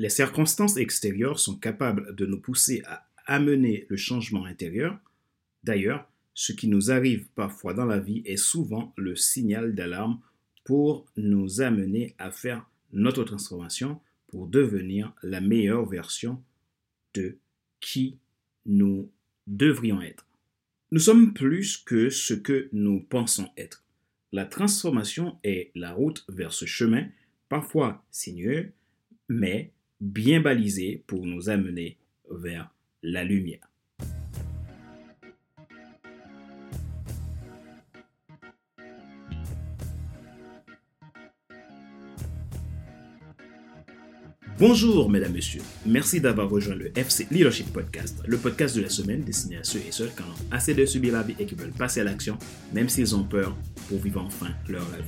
Les circonstances extérieures sont capables de nous pousser à amener le changement intérieur. D'ailleurs, ce qui nous arrive parfois dans la vie est souvent le signal d'alarme pour nous amener à faire notre transformation pour devenir la meilleure version de qui nous devrions être. Nous sommes plus que ce que nous pensons être. La transformation est la route vers ce chemin, parfois sinueux, mais bien balisé pour nous amener vers la lumière. Bonjour mesdames, messieurs. Merci d'avoir rejoint le FC Leadership Podcast, le podcast de la semaine destiné à ceux et celles qui ont assez de subir la vie et qui veulent passer à l'action, même s'ils ont peur, pour vivre enfin leur rêve.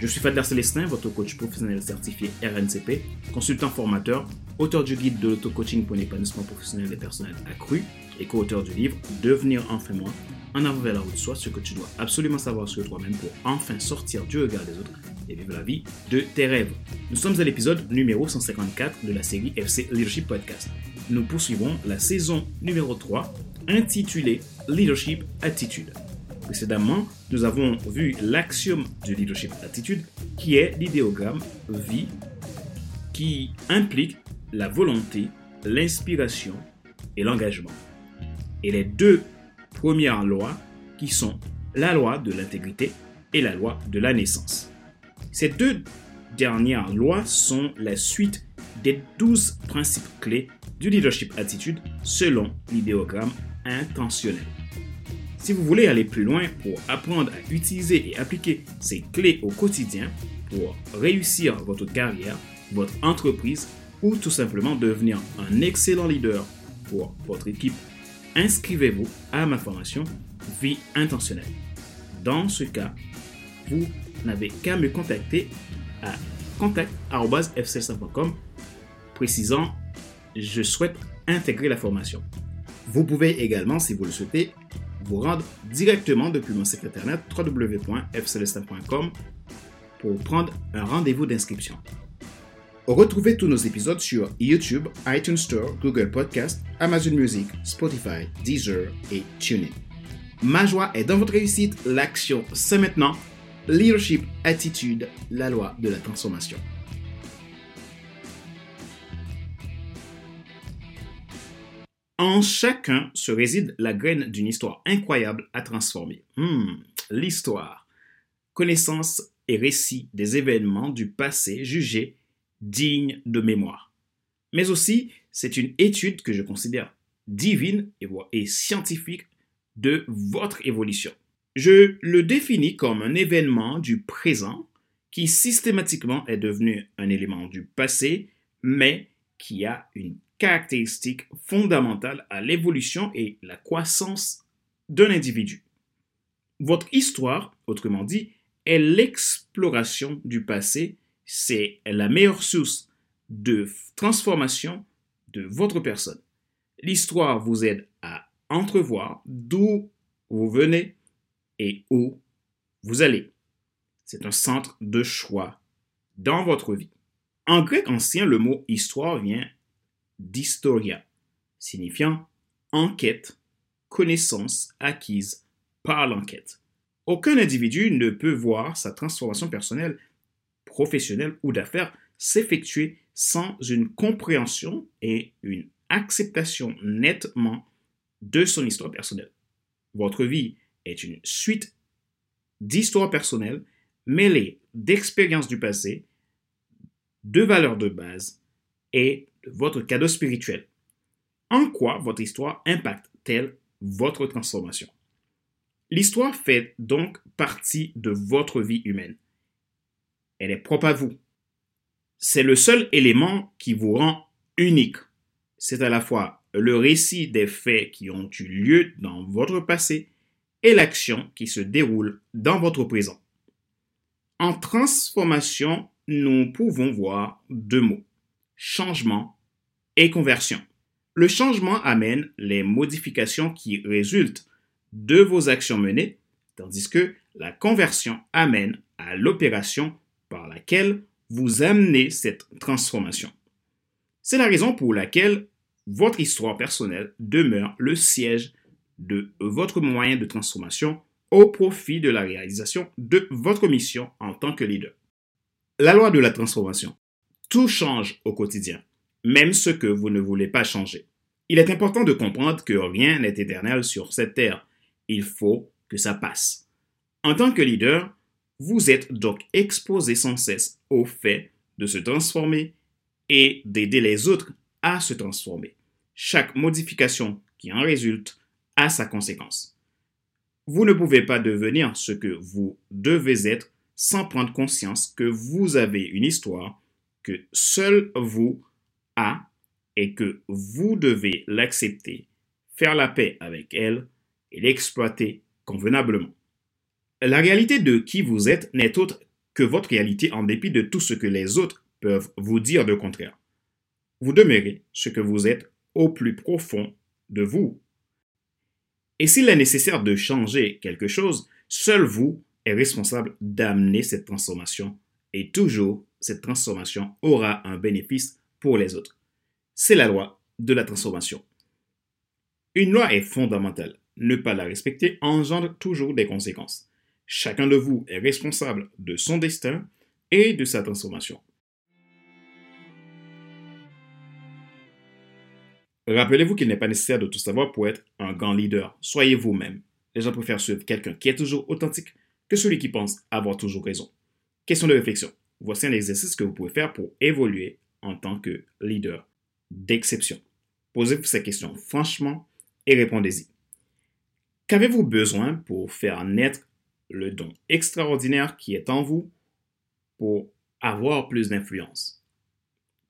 Je suis Fadler Célestin, votre coach professionnel certifié RNCP, consultant formateur, auteur du guide de l'auto-coaching pour l'épanouissement professionnel des personnels accru et co-auteur du livre Devenir enfin moi, en avant vers la route soit ce que tu dois absolument savoir sur toi-même pour enfin sortir du regard des autres et vivre la vie de tes rêves. Nous sommes à l'épisode numéro 154 de la série FC Leadership Podcast. Nous poursuivons la saison numéro 3 intitulée Leadership Attitude. Précédemment, nous avons vu l'axiome du leadership attitude qui est l'idéogramme vie qui implique la volonté, l'inspiration et l'engagement. Et les deux premières lois qui sont la loi de l'intégrité et la loi de la naissance. Ces deux dernières lois sont la suite des douze principes clés du leadership attitude selon l'idéogramme intentionnel. Si vous voulez aller plus loin pour apprendre à utiliser et appliquer ces clés au quotidien pour réussir votre carrière, votre entreprise ou tout simplement devenir un excellent leader pour votre équipe, inscrivez-vous à ma formation Vie intentionnelle. Dans ce cas, vous n'avez qu'à me contacter à contact.fc5.com précisant je souhaite intégrer la formation. Vous pouvez également, si vous le souhaitez, vous rendre directement depuis mon site internet www.fcelestin.com pour prendre un rendez-vous d'inscription. Retrouvez tous nos épisodes sur YouTube, iTunes Store, Google Podcast, Amazon Music, Spotify, Deezer et TuneIn. Ma joie est dans votre réussite. L'action, c'est maintenant. Leadership, attitude, la loi de la transformation. En chacun se réside la graine d'une histoire incroyable à transformer. Hmm, l'histoire. Connaissance et récit des événements du passé jugés dignes de mémoire. Mais aussi, c'est une étude que je considère divine et, et scientifique de votre évolution. Je le définis comme un événement du présent qui systématiquement est devenu un élément du passé, mais qui a une caractéristique fondamentale à l'évolution et la croissance d'un individu. Votre histoire, autrement dit, est l'exploration du passé, c'est la meilleure source de transformation de votre personne. L'histoire vous aide à entrevoir d'où vous venez et où vous allez. C'est un centre de choix dans votre vie. En grec ancien, le mot histoire vient d'historia, signifiant enquête, connaissance acquise par l'enquête. Aucun individu ne peut voir sa transformation personnelle, professionnelle ou d'affaires s'effectuer sans une compréhension et une acceptation nettement de son histoire personnelle. Votre vie est une suite d'histoires personnelles mêlées d'expériences du passé, de valeurs de base et de votre cadeau spirituel. En quoi votre histoire impacte-t-elle votre transformation? L'histoire fait donc partie de votre vie humaine. Elle est propre à vous. C'est le seul élément qui vous rend unique. C'est à la fois le récit des faits qui ont eu lieu dans votre passé et l'action qui se déroule dans votre présent. En transformation, nous pouvons voir deux mots, changement et conversion. Le changement amène les modifications qui résultent de vos actions menées, tandis que la conversion amène à l'opération par laquelle vous amenez cette transformation. C'est la raison pour laquelle votre histoire personnelle demeure le siège de votre moyen de transformation au profit de la réalisation de votre mission en tant que leader. La loi de la transformation. Tout change au quotidien, même ce que vous ne voulez pas changer. Il est important de comprendre que rien n'est éternel sur cette terre. Il faut que ça passe. En tant que leader, vous êtes donc exposé sans cesse au fait de se transformer et d'aider les autres à se transformer. Chaque modification qui en résulte a sa conséquence. Vous ne pouvez pas devenir ce que vous devez être sans prendre conscience que vous avez une histoire que seul vous a et que vous devez l'accepter, faire la paix avec elle et l'exploiter convenablement. La réalité de qui vous êtes n'est autre que votre réalité en dépit de tout ce que les autres peuvent vous dire de contraire. Vous demeurez ce que vous êtes au plus profond de vous. Et s'il est nécessaire de changer quelque chose, seul vous est responsable d'amener cette transformation et toujours cette transformation aura un bénéfice pour les autres. C'est la loi de la transformation. Une loi est fondamentale. Ne pas la respecter engendre toujours des conséquences. Chacun de vous est responsable de son destin et de sa transformation. Rappelez-vous qu'il n'est pas nécessaire de tout savoir pour être un grand leader. Soyez vous-même. Les gens préfèrent suivre quelqu'un qui est toujours authentique que celui qui pense avoir toujours raison. Question de réflexion. Voici un exercice que vous pouvez faire pour évoluer en tant que leader d'exception. Posez-vous ces questions franchement et répondez-y. Qu'avez-vous besoin pour faire naître le don extraordinaire qui est en vous pour avoir plus d'influence?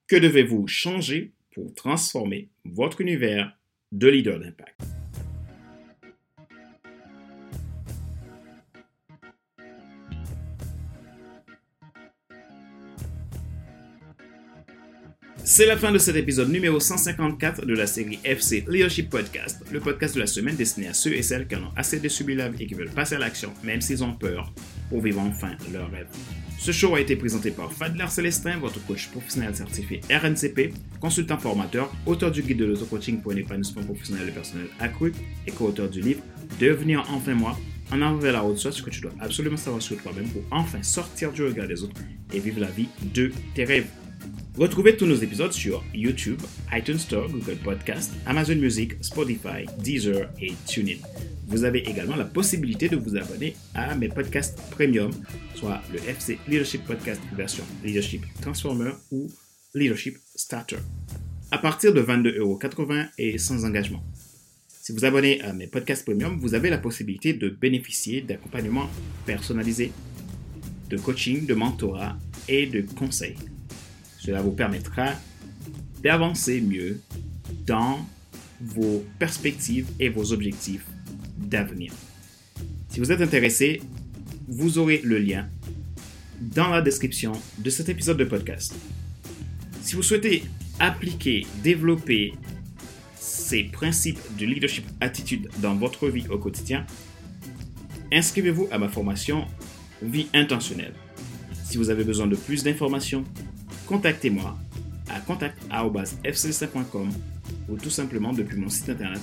Que devez-vous changer pour transformer votre univers de leader d'impact? C'est la fin de cet épisode numéro 154 de la série FC Leadership Podcast, le podcast de la semaine destiné à ceux et celles qui en ont assez de subir et qui veulent passer à l'action, même s'ils ont peur, pour vivre enfin leur rêve. Ce show a été présenté par Fadler Célestin, votre coach professionnel certifié RNCP, consultant formateur, auteur du guide de l'auto-coaching pour un épanouissement professionnel et personnel accru et co-auteur du livre Devenir enfin moi, en avant vers la route, soit ce que tu dois absolument savoir sur toi-même pour enfin sortir du regard des autres et vivre la vie de tes rêves. Retrouvez tous nos épisodes sur YouTube, iTunes Store, Google Podcast, Amazon Music, Spotify, Deezer et TuneIn. Vous avez également la possibilité de vous abonner à mes podcasts premium, soit le FC Leadership Podcast version Leadership Transformer ou Leadership Starter, à partir de 22,80€ et sans engagement. Si vous abonnez à mes podcasts premium, vous avez la possibilité de bénéficier d'accompagnement personnalisé, de coaching, de mentorat et de conseils cela vous permettra d'avancer mieux dans vos perspectives et vos objectifs d'avenir. Si vous êtes intéressé, vous aurez le lien dans la description de cet épisode de podcast. Si vous souhaitez appliquer, développer ces principes de leadership attitude dans votre vie au quotidien, inscrivez-vous à ma formation Vie intentionnelle. Si vous avez besoin de plus d'informations, contactez-moi à contact.fcelsa.com ou tout simplement depuis mon site internet